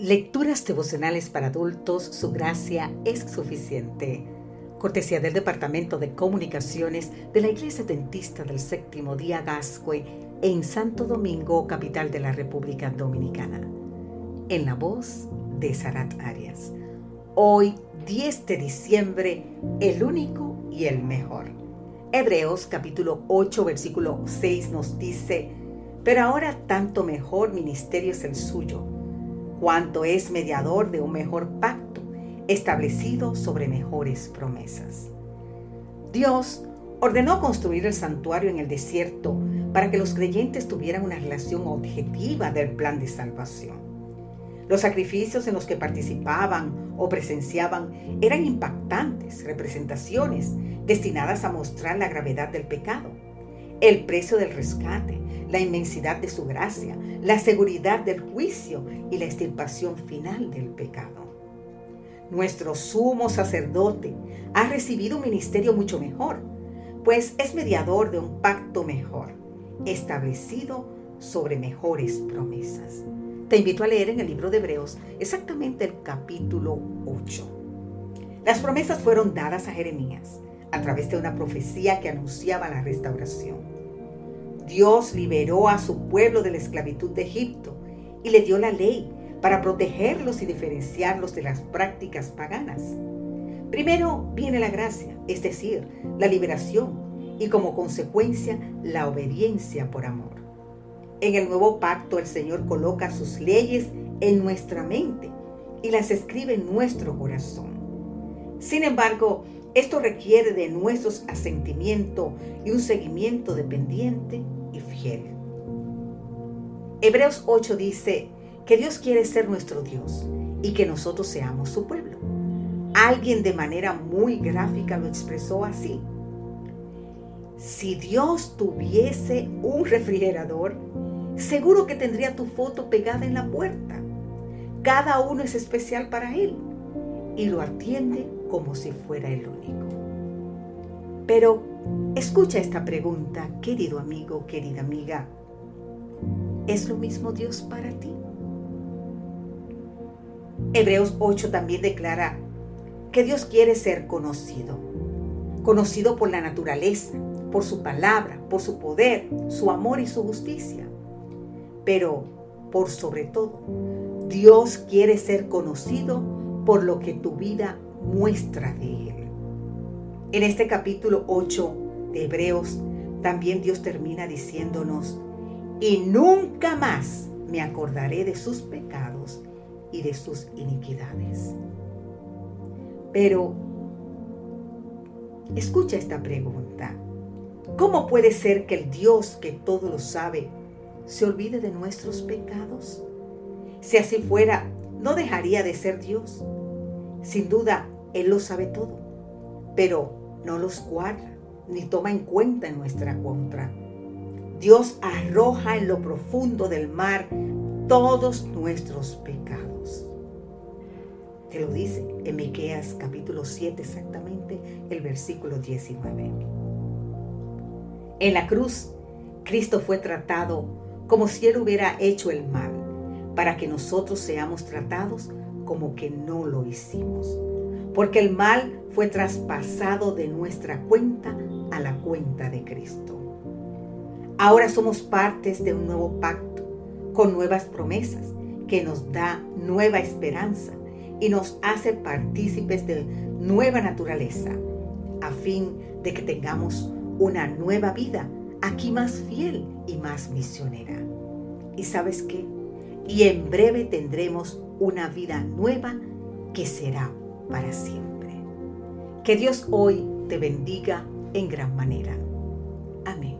Lecturas devocionales para adultos, su gracia es suficiente. Cortesía del Departamento de Comunicaciones de la Iglesia Dentista del Séptimo Día Gascue en Santo Domingo, capital de la República Dominicana. En la voz de Sarat Arias. Hoy, 10 de diciembre, el único y el mejor. Hebreos capítulo 8, versículo 6 nos dice, pero ahora tanto mejor ministerio es el suyo cuanto es mediador de un mejor pacto establecido sobre mejores promesas. Dios ordenó construir el santuario en el desierto para que los creyentes tuvieran una relación objetiva del plan de salvación. Los sacrificios en los que participaban o presenciaban eran impactantes representaciones destinadas a mostrar la gravedad del pecado el precio del rescate, la inmensidad de su gracia, la seguridad del juicio y la extirpación final del pecado. Nuestro sumo sacerdote ha recibido un ministerio mucho mejor, pues es mediador de un pacto mejor, establecido sobre mejores promesas. Te invito a leer en el libro de Hebreos exactamente el capítulo 8. Las promesas fueron dadas a Jeremías a través de una profecía que anunciaba la restauración. Dios liberó a su pueblo de la esclavitud de Egipto y le dio la ley para protegerlos y diferenciarlos de las prácticas paganas. Primero viene la gracia, es decir, la liberación y como consecuencia la obediencia por amor. En el nuevo pacto el Señor coloca sus leyes en nuestra mente y las escribe en nuestro corazón. Sin embargo, esto requiere de nuestros asentimiento y un seguimiento dependiente Hebreos 8 dice que Dios quiere ser nuestro Dios y que nosotros seamos su pueblo. Alguien de manera muy gráfica lo expresó así. Si Dios tuviese un refrigerador, seguro que tendría tu foto pegada en la puerta. Cada uno es especial para Él y lo atiende como si fuera el único. Pero escucha esta pregunta, querido amigo, querida amiga. ¿Es lo mismo Dios para ti? Hebreos 8 también declara que Dios quiere ser conocido, conocido por la naturaleza, por su palabra, por su poder, su amor y su justicia. Pero, por sobre todo, Dios quiere ser conocido por lo que tu vida muestra de Él. En este capítulo 8 de Hebreos, también Dios termina diciéndonos, y nunca más me acordaré de sus pecados y de sus iniquidades. Pero, escucha esta pregunta. ¿Cómo puede ser que el Dios que todo lo sabe se olvide de nuestros pecados? Si así fuera, no dejaría de ser Dios. Sin duda, Él lo sabe todo, pero no los guarda ni toma en cuenta en nuestra contra. Dios arroja en lo profundo del mar todos nuestros pecados. Te lo dice en Miqueas capítulo 7 exactamente el versículo 19. En la cruz, Cristo fue tratado como si él hubiera hecho el mal, para que nosotros seamos tratados como que no lo hicimos. Porque el mal fue traspasado de nuestra cuenta la cuenta de Cristo. Ahora somos partes de un nuevo pacto, con nuevas promesas, que nos da nueva esperanza y nos hace partícipes de nueva naturaleza, a fin de que tengamos una nueva vida, aquí más fiel y más misionera. ¿Y sabes qué? Y en breve tendremos una vida nueva que será para siempre. Que Dios hoy te bendiga en gran manera. Amén.